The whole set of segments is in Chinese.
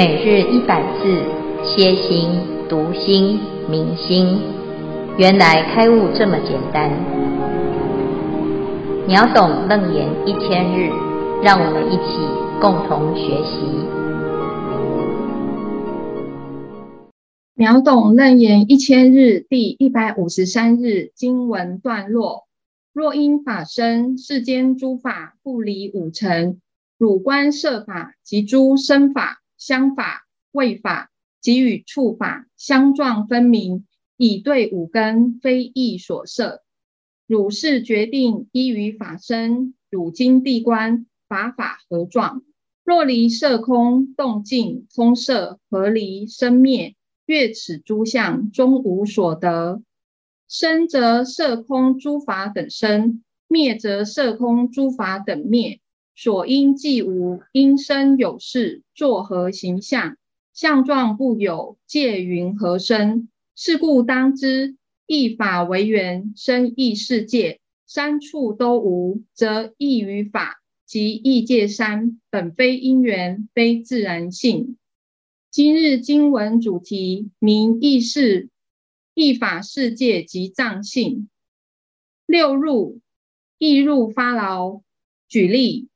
每日一百字，歇心、读心、明心，原来开悟这么简单。秒懂楞严一千日，让我们一起共同学习。秒懂楞严一千日第一百五十三日经文段落：若因法身，世间诸法不离五尘，汝观色法及诸身法。相法、味法及与触法相状分明，以对五根，非意所摄。汝是决定依于法身，汝今谛观法法何状？若离色空，动静通色合离生灭，越此诸相，终无所得。生则色空诸法等生，灭则色空诸法等灭。所因既无，因生有事，作何形象？相状不有，借云何生？是故当知，一法为缘，生异世界，三处都无，则异于法及异界三，本非因缘，非自然性。今日经文主题名异世、异法世界及藏性。六入，异入发劳。举例。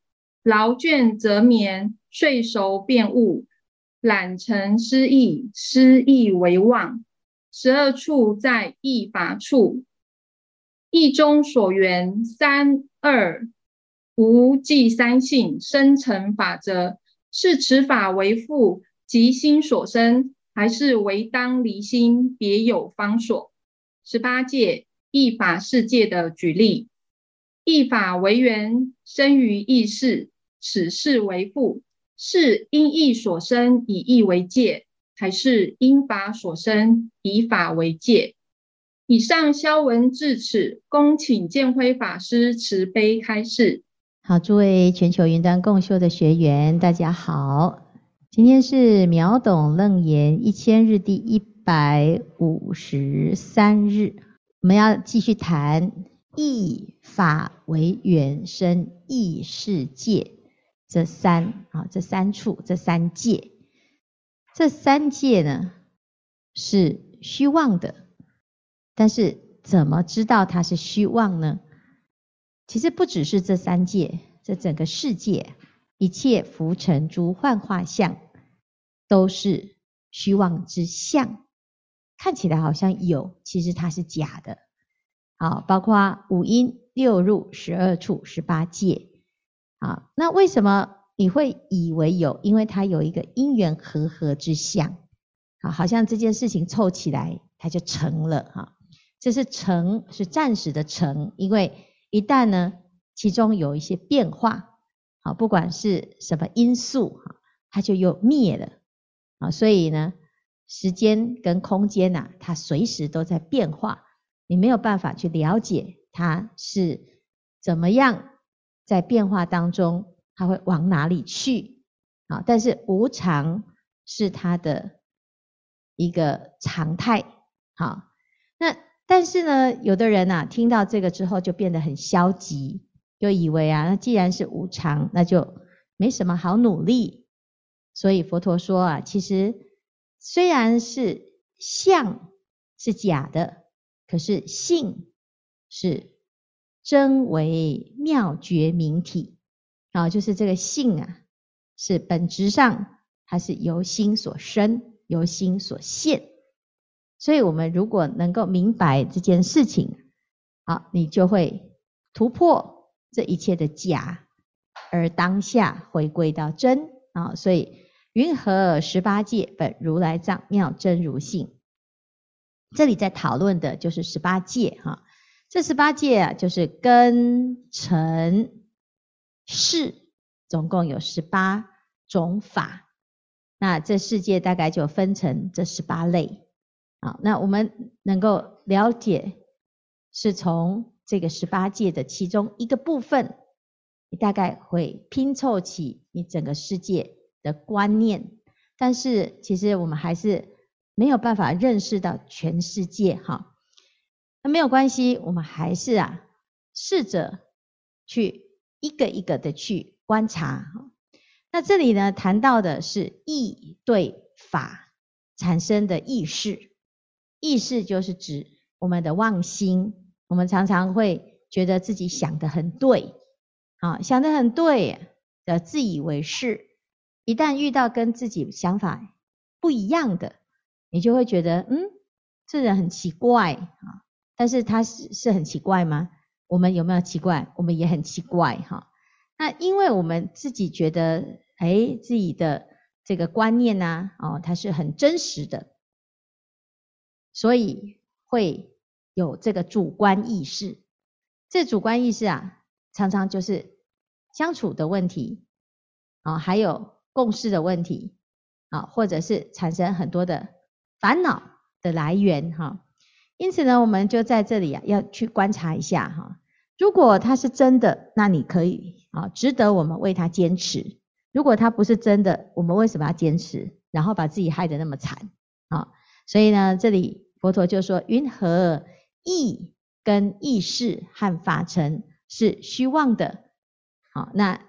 劳倦则眠，睡熟便悟，懒沉失意，失意为妄。十二处在意法处，意中所缘三二无记三性生成法则，是此法为父即心所生，还是为当离心别有方所？十八界意法世界的举例，意法为缘，生于意识。此世为父，是因义所生，以义为界，还是因法所生，以法为界？以上消文至此，恭请建辉法师慈悲开示。好，诸位全球云端共修的学员，大家好，今天是秒懂楞严一千日第一百五十三日，我们要继续谈义法为缘生义世界。这三啊，这三处，这三界，这三界呢是虚妄的，但是怎么知道它是虚妄呢？其实不只是这三界，这整个世界，一切浮尘诸幻化相，都是虚妄之相，看起来好像有，其实它是假的。好，包括五阴六入十二处十八界。啊，那为什么你会以为有？因为它有一个因缘和合之相，啊，好像这件事情凑起来，它就成了哈。这是成，是暂时的成，因为一旦呢，其中有一些变化，啊，不管是什么因素，哈，它就又灭了，啊，所以呢，时间跟空间呐，它随时都在变化，你没有办法去了解它是怎么样。在变化当中，它会往哪里去？啊，但是无常是它的一个常态。好，那但是呢，有的人啊，听到这个之后就变得很消极，就以为啊，那既然是无常，那就没什么好努力。所以佛陀说啊，其实虽然是相是假的，可是性是。真为妙觉明体，啊，就是这个性啊，是本质上它是由心所生，由心所现。所以，我们如果能够明白这件事情，好，你就会突破这一切的假，而当下回归到真啊。所以，云何十八界本如来藏妙真如性？这里在讨论的就是十八界哈。这十八界啊，就是根尘识，总共有十八种法。那这世界大概就分成这十八类。好，那我们能够了解，是从这个十八界的其中一个部分，你大概会拼凑起你整个世界的观念。但是其实我们还是没有办法认识到全世界哈。那没有关系，我们还是啊，试着去一个一个的去观察。那这里呢，谈到的是意对法产生的意识，意识就是指我们的妄心。我们常常会觉得自己想的很对，啊，想的很对的自以为是。一旦遇到跟自己想法不一样的，你就会觉得，嗯，这人很奇怪啊。但是他是是很奇怪吗？我们有没有奇怪？我们也很奇怪哈。那因为我们自己觉得，哎，自己的这个观念呢，哦，它是很真实的，所以会有这个主观意识。这主观意识啊，常常就是相处的问题啊，还有共识的问题啊，或者是产生很多的烦恼的来源哈。因此呢，我们就在这里啊，要去观察一下哈。如果它是真的，那你可以啊，值得我们为它坚持；如果它不是真的，我们为什么要坚持？然后把自己害得那么惨啊？所以呢，这里佛陀就说：云何意跟意识和法尘是虚妄的？好，那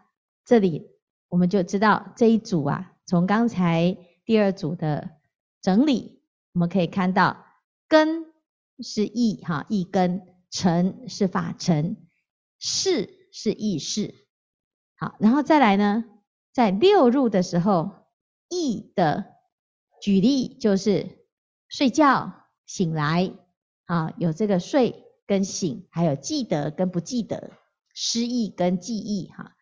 这里我们就知道这一组啊，从刚才第二组的整理，我们可以看到根。是意哈，意根，尘是法尘，识是意识。好，然后再来呢，在六入的时候，意的举例就是睡觉醒来啊，有这个睡跟醒，还有记得跟不记得，失忆跟记忆哈。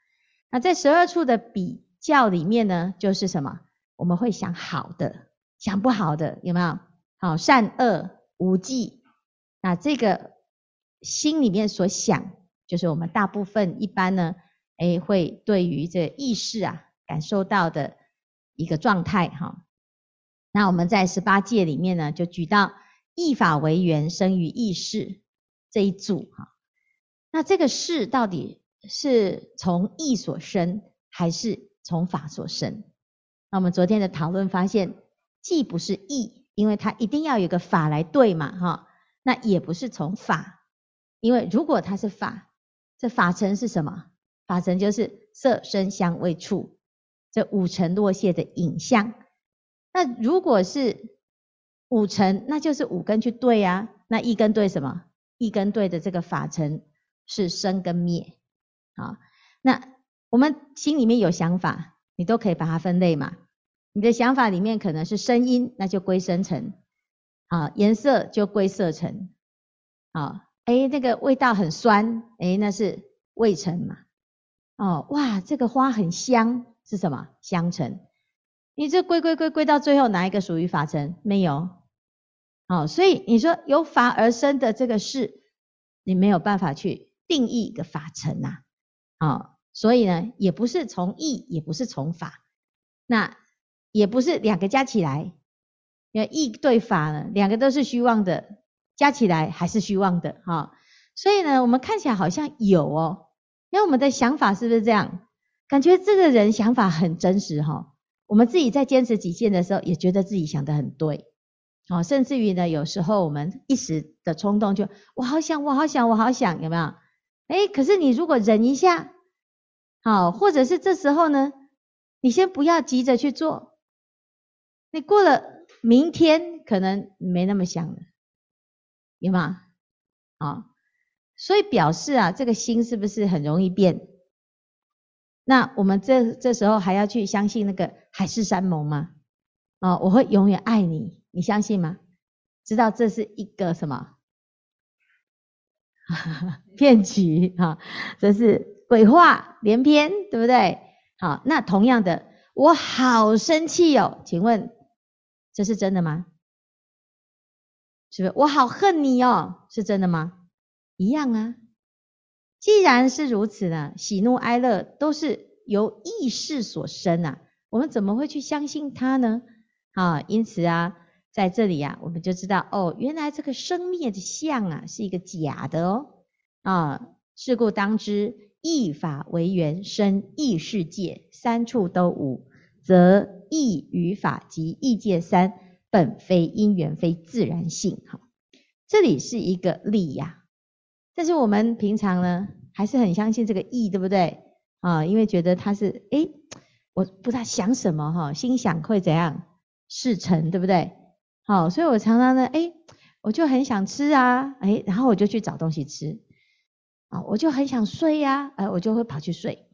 那在十二处的比较里面呢，就是什么？我们会想好的，想不好的，有没有？好，善恶无记。那这个心里面所想，就是我们大部分一般呢，诶，会对于这意识啊感受到的一个状态哈。那我们在十八界里面呢，就举到意法为缘生于意识这一组哈。那这个识到底是从意所生，还是从法所生？那我们昨天的讨论发现，既不是意，因为它一定要有个法来对嘛哈。那也不是从法，因为如果它是法，这法尘是什么？法尘就是色声香味触这五尘落谢的影像。那如果是五尘，那就是五根去对啊。那一根对什么？一根对的这个法尘是生跟灭。好，那我们心里面有想法，你都可以把它分类嘛。你的想法里面可能是声音，那就归声尘。啊，颜色就归色尘，啊，哎，那个味道很酸，哎，那是味尘嘛。哦，哇，这个花很香，是什么？香尘。你这归归归归到最后，哪一个属于法尘？没有。哦，所以你说由法而生的这个事，你没有办法去定义一个法尘呐。哦，所以呢，也不是从意，也不是从法，那也不是两个加起来。因为意对法呢，两个都是虚妄的，加起来还是虚妄的哈。所以呢，我们看起来好像有哦，因为我们的想法是不是这样？感觉这个人想法很真实哈。我们自己在坚持己见的时候，也觉得自己想得很对，哦，甚至于呢，有时候我们一时的冲动就，我好想，我好想，我好想，有没有？哎，可是你如果忍一下，好，或者是这时候呢，你先不要急着去做，你过了。明天可能没那么想了，有吗？啊，所以表示啊，这个心是不是很容易变？那我们这这时候还要去相信那个海誓山盟吗？啊，我会永远爱你，你相信吗？知道这是一个什么？骗局啊，这是鬼话连篇，对不对？好，那同样的，我好生气哦，请问？这是真的吗？是不是？我好恨你哦，是真的吗？一样啊。既然是如此呢，喜怒哀乐都是由意识所生啊，我们怎么会去相信它呢？啊，因此啊，在这里啊，我们就知道哦，原来这个生灭的相啊，是一个假的哦。啊，是故当知，意法为缘生异世界，三处都无。则意与法及意界三本非因缘，非自然性。哈，这里是一个理呀，但是我们平常呢还是很相信这个意，对不对？啊，因为觉得它是诶我不知道想什么哈，心想会怎样事成，对不对？好，所以我常常呢，诶，我就很想吃啊，诶，然后我就去找东西吃，啊，我就很想睡呀，诶，我就会跑去睡，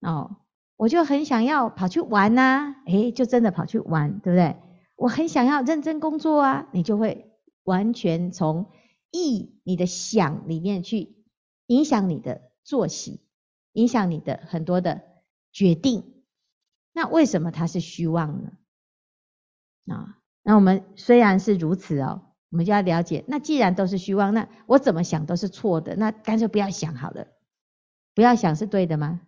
哦，我就很想要跑去玩呐，诶，就真的跑去玩，对不对？我很想要认真工作啊，你就会完全从意你的想里面去影响你的作息，影响你的很多的决定。那为什么它是虚妄呢？啊，那我们虽然是如此哦，我们就要了解，那既然都是虚妄，那我怎么想都是错的，那干脆不要想好了，不要想是对的吗？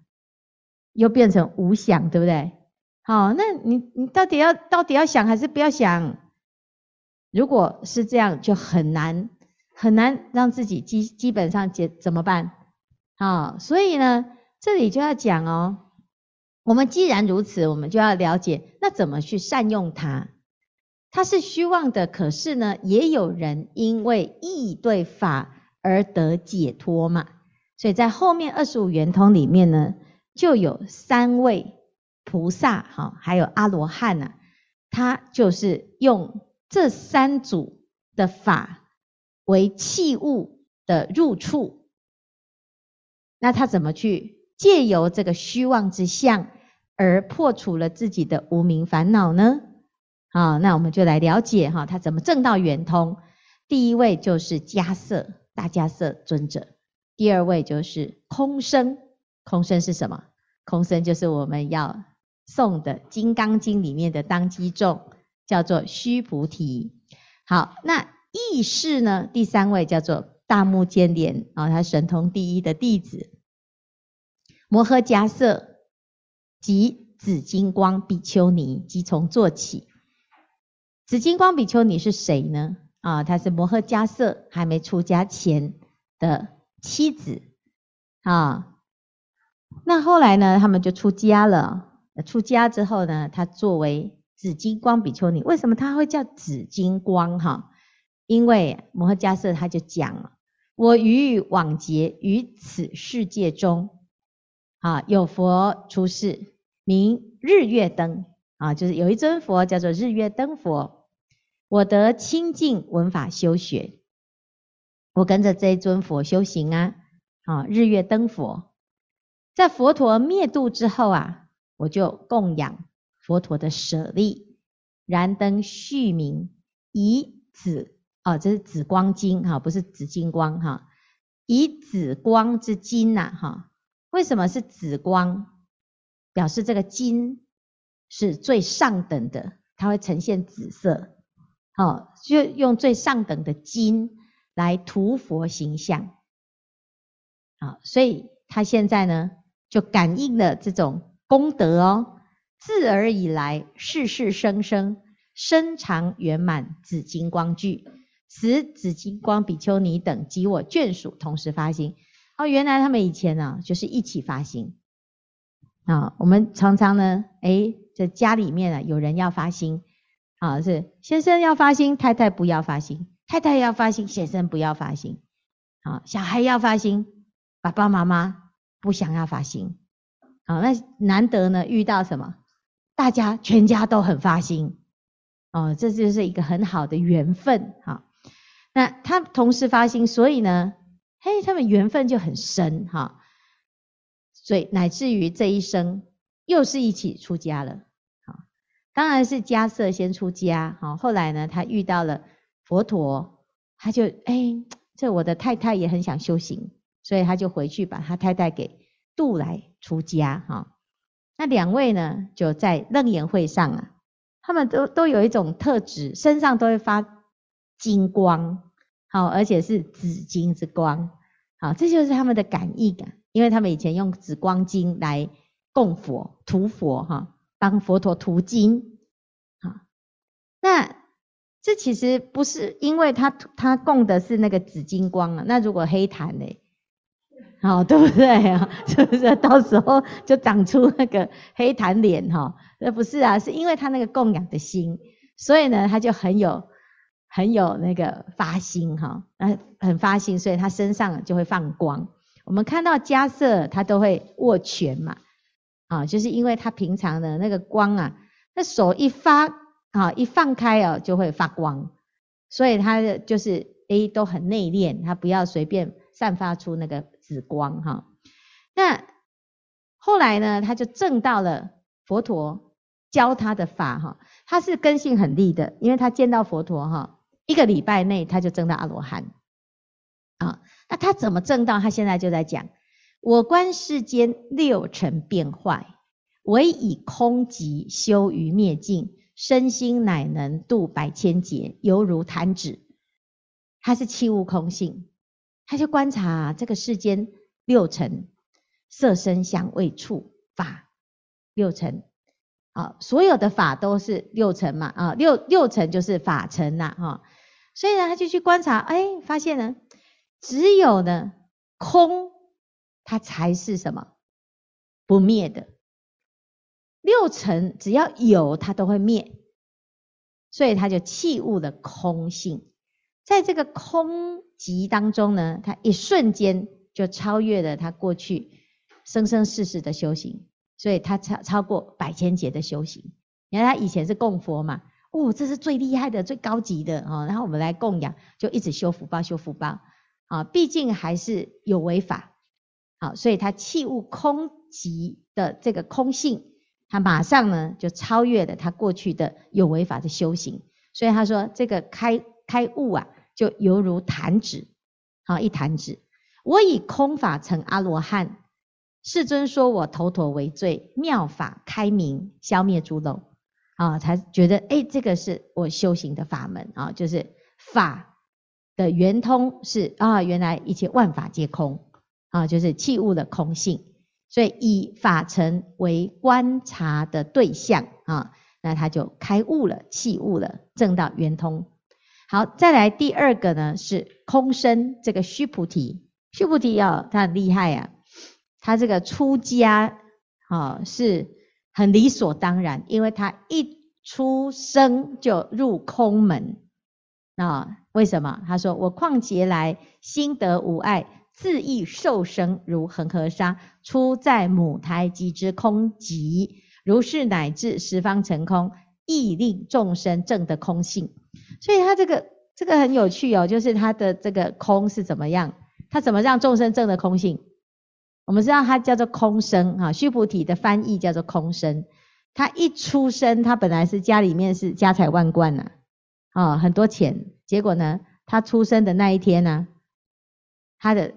又变成无想，对不对？好，那你你到底要到底要想还是不要想？如果是这样，就很难很难让自己基基本上解怎么办？好，所以呢，这里就要讲哦，我们既然如此，我们就要了解，那怎么去善用它？它是虚妄的，可是呢，也有人因为意对法而得解脱嘛。所以在后面二十五圆通里面呢，就有三位。菩萨哈，还有阿罗汉呐，他就是用这三组的法为器物的入处，那他怎么去借由这个虚妄之相而破除了自己的无明烦恼呢？好，那我们就来了解哈，他怎么证到圆通。第一位就是迦叶大迦叶尊者，第二位就是空生，空身是什么？空身就是我们要。诵的《金刚经》里面的当机众叫做须菩提。好，那意识呢？第三位叫做大目犍连啊，他神通第一的弟子。摩诃迦叶及紫金光比丘尼即从坐起。紫金光比丘尼是谁呢？啊，他是摩诃迦叶还没出家前的妻子啊。那后来呢，他们就出家了。出家之后呢，他作为紫金光比丘尼，为什么他会叫紫金光？哈，因为摩诃迦叶他就讲了，我于往劫于此世界中，啊，有佛出世，名日月灯，啊，就是有一尊佛叫做日月灯佛，我得清净闻法修学，我跟着这一尊佛修行啊，啊，日月灯佛，在佛陀灭度之后啊。我就供养佛陀的舍利，燃灯续明，以紫哦，这是紫光金哈，不是紫金光哈，以紫光之金呐哈。为什么是紫光？表示这个金是最上等的，它会呈现紫色，好，就用最上等的金来涂佛形象，好，所以他现在呢就感应了这种。功德哦，自尔以来，世世生生，身常圆满紫金光具，此紫金光比丘尼等及我眷属同时发心。哦，原来他们以前呢，就是一起发心啊。我们常常呢，诶，这家里面啊，有人要发心啊，是先生要发心，太太不要发心；太太要发心，先生不要发心。啊，小孩要发心，爸爸妈妈不想要发心。好，那难得呢，遇到什么？大家全家都很发心，哦，这就是一个很好的缘分。哈，那他同时发心，所以呢，嘿，他们缘分就很深，哈，所以乃至于这一生又是一起出家了。好，当然是迦叶先出家，好，后来呢，他遇到了佛陀，他就哎，这我的太太也很想修行，所以他就回去把他太太给度来。出家哈，那两位呢，就在楞严会上啊，他们都都有一种特质，身上都会发金光，好，而且是紫金之光，好，这就是他们的感应感，因为他们以前用紫光金来供佛、涂佛哈，帮佛陀涂金，好，那这其实不是因为他他供的是那个紫金光啊，那如果黑檀呢？好，对不对啊？是不是到时候就长出那个黑檀脸哈？那不是啊，是因为他那个供养的心，所以呢，他就很有很有那个发心哈，那很发心，所以他身上就会放光。我们看到迦瑟他都会握拳嘛，啊，就是因为他平常的那个光啊，那手一发啊，一放开哦，就会发光，所以他的就是 A 都很内敛，他不要随便散发出那个紫光哈。那后来呢，他就证到了佛陀教他的法哈，他是根性很利的，因为他见到佛陀哈，一个礼拜内他就证到阿罗汉啊。那他怎么证到？他现在就在讲。我观世间六尘变坏，唯以空寂修于灭尽，身心乃能度百千劫，犹如弹指。他是契悟空性，他就观察这个世间六尘，色声香味触法六尘啊，所有的法都是六尘嘛啊，六六尘就是法尘呐哈，所以呢，他就去观察，哎，发现呢，只有呢空。它才是什么不灭的？六尘只要有，它都会灭，所以它就契悟了空性。在这个空寂当中呢，他一瞬间就超越了他过去生生世世的修行，所以他超超过百千劫的修行。你看他以前是供佛嘛，哦，这是最厉害的、最高级的啊！然后我们来供养，就一直修福报、修福报啊，毕竟还是有为法。好，所以他契悟空寂的这个空性，他马上呢就超越了他过去的有为法的修行。所以他说这个开开悟啊，就犹如弹指，好一弹指。我以空法成阿罗汉，世尊说我头陀为最妙法开明，消灭诸漏啊，才觉得哎，这个是我修行的法门啊，就是法的圆通是啊，原来一切万法皆空。啊，就是契悟的空性，所以以法尘为观察的对象啊，那他就开悟了，弃悟了，证到圆通。好，再来第二个呢是空身，这个须菩提，须菩提哦，他很厉害啊，他这个出家啊是很理所当然，因为他一出生就入空门啊。为什么？他说我况劫来心得无碍。自意受生如恒河沙，出在母胎即知空寂，如是乃至十方成空，亦令众生证得空性。所以他这个这个很有趣哦，就是他的这个空是怎么样？他怎么让众生证得空性？我们知道他叫做空生哈，须菩提的翻译叫做空生。他一出生，他本来是家里面是家财万贯呐，啊，很多钱。结果呢，他出生的那一天呢，他的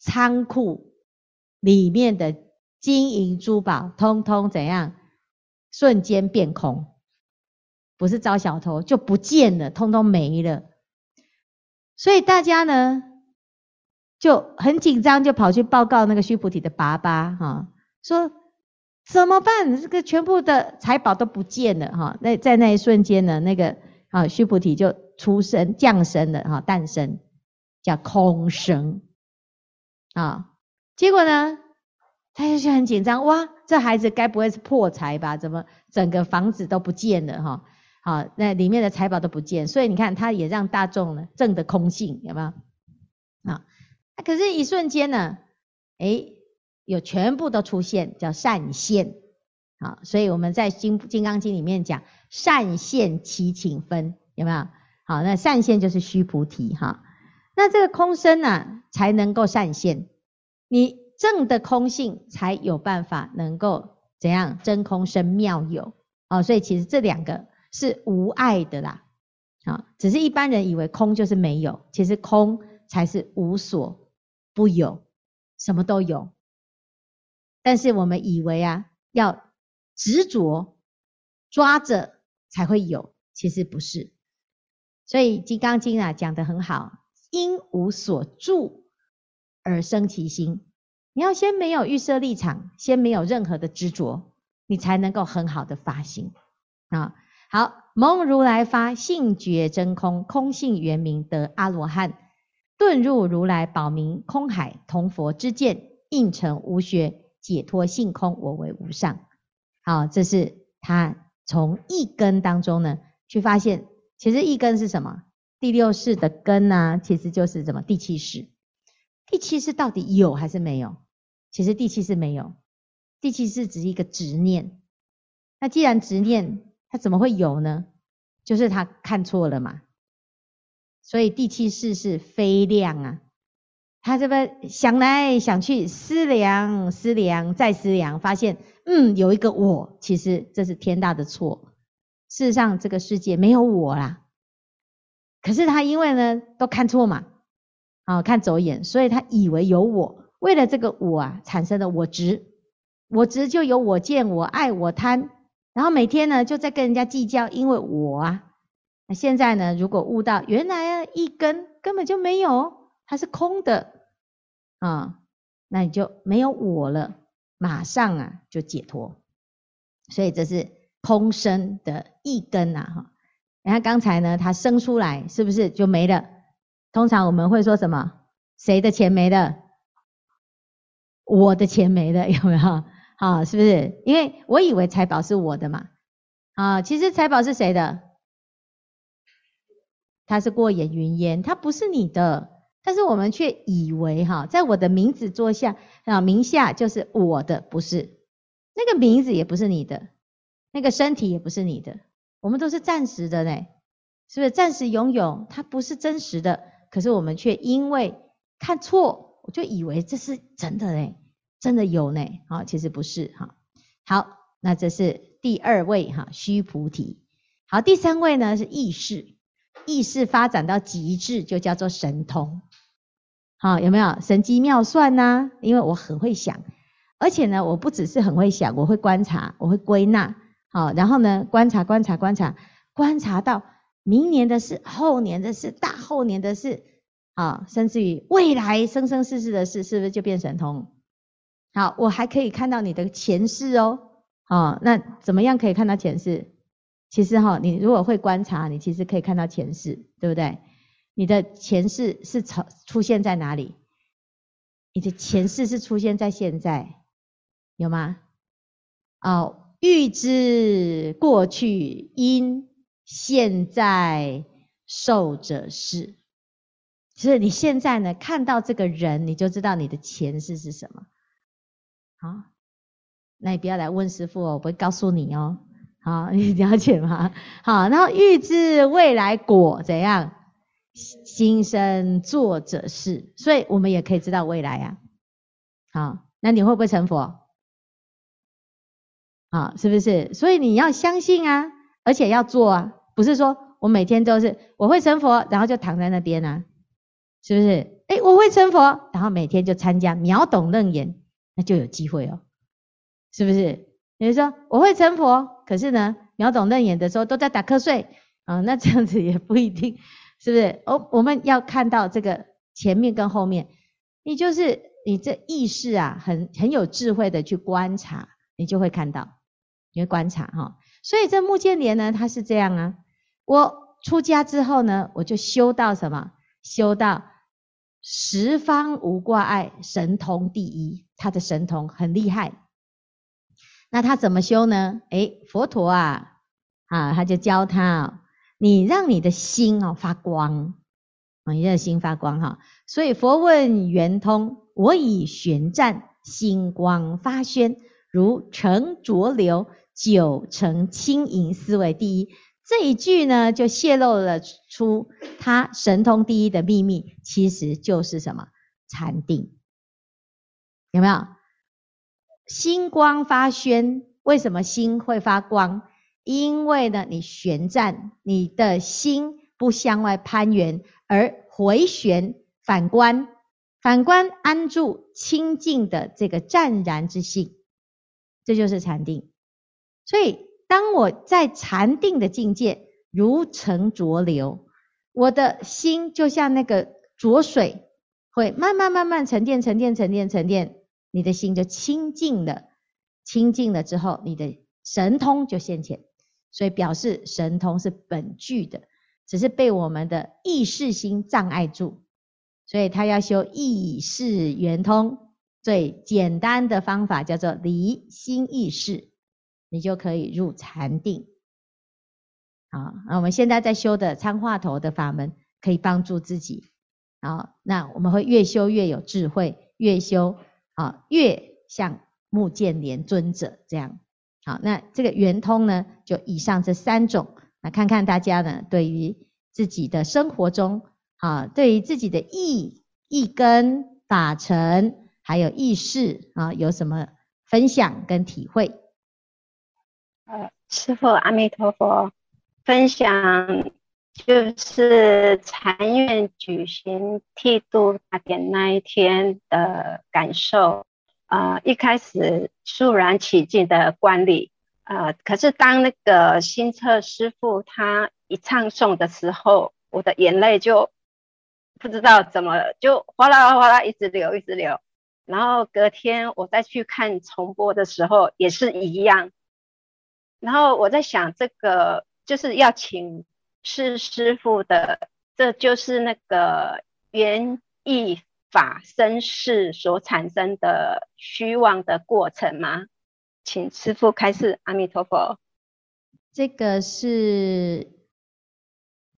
仓库里面的金银珠宝，通通怎样？瞬间变空，不是招小偷就不见了，通通没了。所以大家呢就很紧张，就跑去报告那个须菩提的爸爸，哈，说怎么办？这个全部的财宝都不见了，哈。那在那一瞬间呢，那个啊须菩提就出生降生了，哈，诞生叫空生。啊，结果呢，他就很紧张，哇，这孩子该不会是破财吧？怎么整个房子都不见了哈？好，那里面的财宝都不见，所以你看，他也让大众呢证得空性，有没有？啊，可是，一瞬间呢，诶，有全部都出现，叫善现。啊，所以我们在金《金刚经》里面讲善现其情分，有没有？好，那善现就是须菩提哈。那这个空身呢、才能够善现，你证的空性才有办法能够怎样真空生妙有哦，所以其实这两个是无碍的啦，啊，只是一般人以为空就是没有，其实空才是无所不有，什么都有。但是我们以为啊，要执着抓着才会有，其实不是。所以《金刚经》啊讲得很好。因无所住而生其心，你要先没有预设立场，先没有任何的执着，你才能够很好的发心啊。好，蒙如来发性觉真空，空性圆明得阿罗汉，顿入如来宝明空海，同佛之见，应成无学，解脱性空，我为无上。好，这是他从一根当中呢去发现，其实一根是什么？第六世的根呢、其实就是什么？第七世。第七世到底有还是没有？其实第七世没有，第七世只是一个执念。那既然执念，他怎么会有呢？就是他看错了嘛。所以第七世是非量啊。他这边想来想去，思量思量再思量，发现嗯，有一个我，其实这是天大的错。事实上，这个世界没有我啦。可是他因为呢都看错嘛，啊，看走眼，所以他以为有我。为了这个我啊，产生了我执，我执就有我见、我爱、我贪，然后每天呢就在跟人家计较，因为我啊。那现在呢，如果悟到原来啊一根根本就没有。它是空的啊，那你就没有我了，马上啊就解脱。所以这是空生的一根呐哈。你看刚才呢，它生出来是不是就没了？通常我们会说什么？谁的钱没了？我的钱没了，有没有？啊，是不是？因为我以为财宝是我的嘛。啊，其实财宝是谁的？它是过眼云烟，它不是你的。但是我们却以为哈，在我的名字桌下啊，名下就是我的，不是那个名字也不是你的，那个身体也不是你的，我们都是暂时的呢，是不是暂时拥有？它不是真实的，可是我们却因为看错，我就以为这是真的呢，真的有呢，啊，其实不是哈。好，那这是第二位哈，须菩提。好，第三位呢是意识，意识发展到极致就叫做神通。好，有没有神机妙算呢？因为我很会想，而且呢，我不只是很会想，我会观察，我会归纳。好，然后呢，观察、观察、观察，观察到明年的事、后年的事、大后年的事，啊，甚至于未来生生世世的事，是不是就变神通？好，我还可以看到你的前世哦。好，那怎么样可以看到前世？其实哈，你如果会观察，你其实可以看到前世，对不对？你的前世是出出现在哪里？你的前世是出现在现在，有吗？哦，预知过去因，现在受者是。所以你现在呢，看到这个人，你就知道你的前世是什么。好，那你不要来问师傅哦，我不会告诉你哦。好，你了解吗？好，然后预知未来果怎样？心生作者是，所以我们也可以知道未来呀。好，那你会不会成佛？好，是不是？所以你要相信啊，而且要做啊，不是说我每天都是我会成佛，然后就躺在那边啊，是不是？哎，我会成佛，然后每天就参加秒懂楞严，那就有机会哦，是不是？比如说我会成佛，可是呢，秒懂楞严的时候都在打瞌睡啊，那这样子也不一定。是不是？哦，我们要看到这个前面跟后面，你就是你这意识啊，很很有智慧的去观察，你就会看到，你会观察哈。所以这木建连呢，他是这样啊。我出家之后呢，我就修到什么？修到十方无挂碍，神通第一。他的神通很厉害。那他怎么修呢？诶，佛陀啊，啊，他就教他。你让你的心哦发光，啊，你的心发光哈。所以佛问圆通，我以玄湛心光发宣，如澄浊流，九成清盈，思维第一。这一句呢，就泄露了出他神通第一的秘密，其实就是什么？禅定。有没有？心光发宣，为什么心会发光？因为呢，你玄湛，你的心不向外攀缘，而回旋反观，反观安住清净的这个湛然之性，这就是禅定。所以，当我在禅定的境界，如澄浊流，我的心就像那个浊水，会慢慢慢慢沉淀、沉淀、沉淀、沉淀，你的心就清净了。清净了之后，你的神通就现前。所以表示神通是本具的，只是被我们的意识心障碍住。所以他要修意识圆通，最简单的方法叫做离心意识，你就可以入禅定。好，那我们现在在修的参话头的法门，可以帮助自己。好，那我们会越修越有智慧，越修啊越像目犍连尊者这样。好，那这个圆通呢，就以上这三种，来看看大家呢，对于自己的生活中，啊，对于自己的意意根法尘，还有意识啊，有什么分享跟体会？呃，师父阿弥陀佛，分享就是禅院举行剃度大典那一天的感受。啊、一开始肃然起敬的观礼，呃，可是当那个新册师父他一唱诵的时候，我的眼泪就不知道怎么，就哗啦哗啦一直流一直流。然后隔天我再去看重播的时候，也是一样。然后我在想，这个就是要请示师傅的，这就是那个缘意。法身世所产生的虚妄的过程吗？请师傅开示。阿弥陀佛。这个是，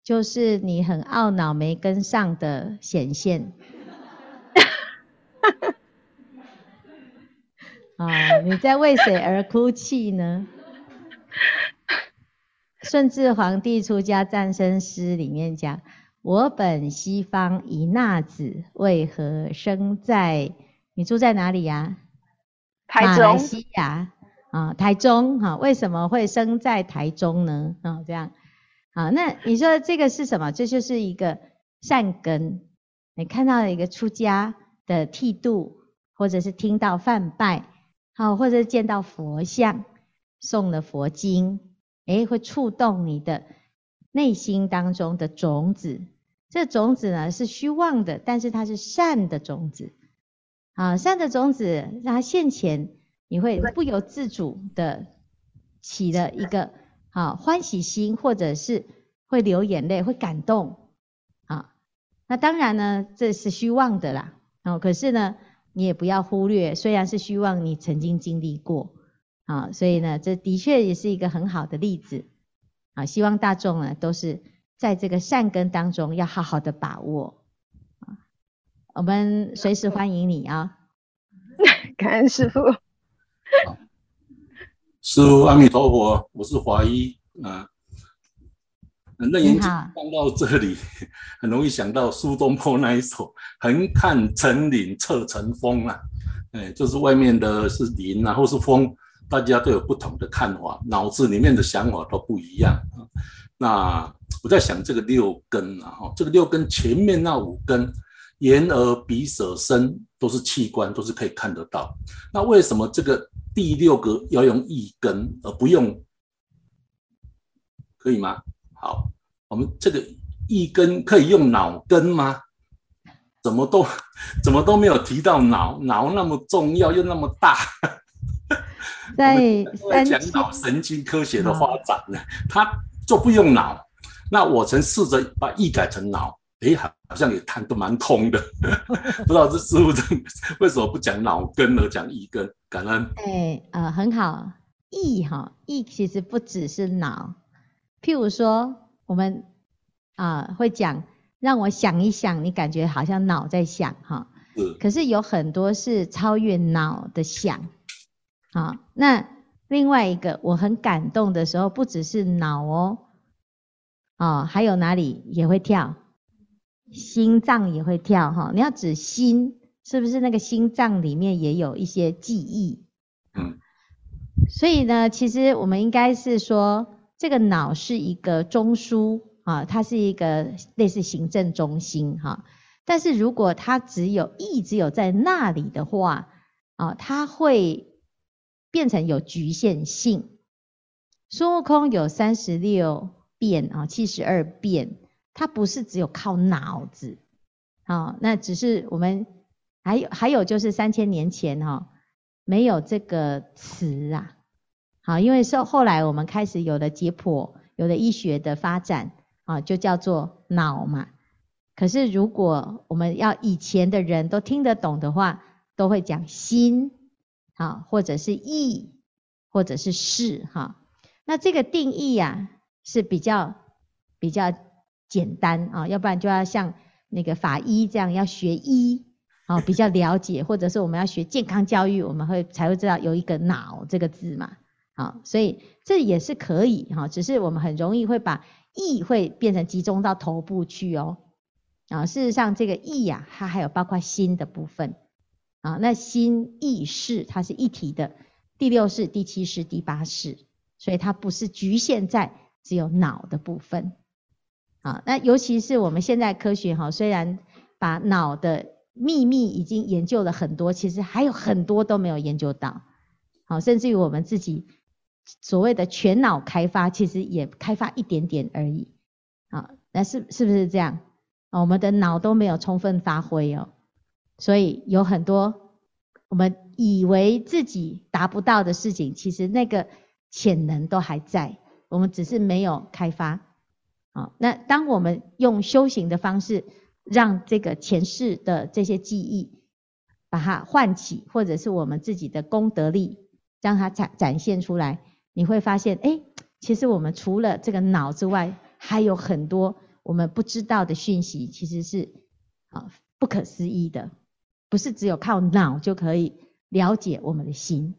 就是你很懊恼没跟上的显现。啊，你在为谁而哭泣呢？顺治皇帝出家赞生诗里面讲。我本西方一衲子，为何生在？你住在哪里呀？台中。马来西亚啊，台中哈？为什么会生在台中呢？啊，这样，好，那你说这个是什么？这就是一个善根。你看到了一个出家的剃度，或者是听到梵拜，好，或者是见到佛像，诵了佛经，诶，会触动你的内心当中的种子。这种子呢是虚妄的，但是它是善的种子，啊，善的种子让它现前，你会不由自主的起了一个啊欢喜心，或者是会流眼泪，会感动，啊，那当然呢这是虚妄的啦，哦，可是呢你也不要忽略，虽然是虚妄，你曾经经历过，啊，所以呢这的确也是一个很好的例子，啊，希望大众呢都是。在这个善根当中，要好好的把握啊！我们随时欢迎你啊！感恩师父。师傅阿弥陀佛，我是华一啊。楞严经看到这里，很容易想到苏东坡那一首“横看成岭侧成峰”啊，哎，就是外面的是林啊，或是峰，大家都有不同的看法，脑子里面的想法都不一样啊。那我在想这个六根啊，哈，这个六根前面那五根，眼耳鼻舌身都是器官，都是可以看得到。那为什么这个第六个要用意根而不用？可以吗？好，我们这个意根可以用脑根吗？怎么都怎么都没有提到脑，脑那么重要又那么大。在在讲脑神经科学的发展呢，它。就不用脑，那我曾试着把意改成脑，诶，好像也谈得蛮通的，不知道这师父这为什么不讲脑根而讲意根？感恩。哎，呃，很好，意哈意其实不只是脑，譬如说我们啊、呃、会讲，让我想一想，你感觉好像脑在想哈，是，可是有很多是超越脑的想，好，那。另外一个我很感动的时候，不只是脑哦，哦，还有哪里也会跳，心脏也会跳哈。你要指心，是不是那个心脏里面也有一些记忆？嗯，所以呢，其实我们应该是说，这个脑是一个中枢啊，它是一个类似行政中心哈。但是如果它只有意，只有在那里的话，啊，它会。变成有局限性。孙悟空有三十六变啊，七十二变，他不是只有靠脑子，好，那只是我们还有还有就是三千年前哈，没有这个词啊，好，因为是后来我们开始有了解剖，有了医学的发展啊，就叫做脑嘛。可是如果我们要以前的人都听得懂的话，都会讲心。好，或者是意，或者是识，哈。那这个定义呀、啊、是比较比较简单啊，要不然就要像那个法医这样要学医啊，比较了解，或者是我们要学健康教育，我们会才会知道有一个脑这个字嘛。好，所以这也是可以哈，只是我们很容易会把意会变成集中到头部去哦。啊，事实上这个意呀，它还有包括心的部分啊。那心意识它是一体的，第六识、第七识、第八识，所以它不是局限在只有脑的部分。啊，那尤其是我们现在科学哈，虽然把脑的秘密已经研究了很多，其实还有很多都没有研究到。好，甚至于我们自己所谓的全脑开发，其实也开发一点点而已。啊，那是是不是这样？啊我们的脑都没有充分发挥哦，所以有很多我们以为自己达不到的事情，其实那个潜能都还在，我们只是没有开发。好，那当我们用修行的方式，让这个前世的这些记忆，把它唤起，或者是我们自己的功德力，让它展展现出来，你会发现，哎，其实我们除了这个脑之外，还有很多我们不知道的讯息，其实是啊不可思议的，不是只有靠脑就可以了解我们的心。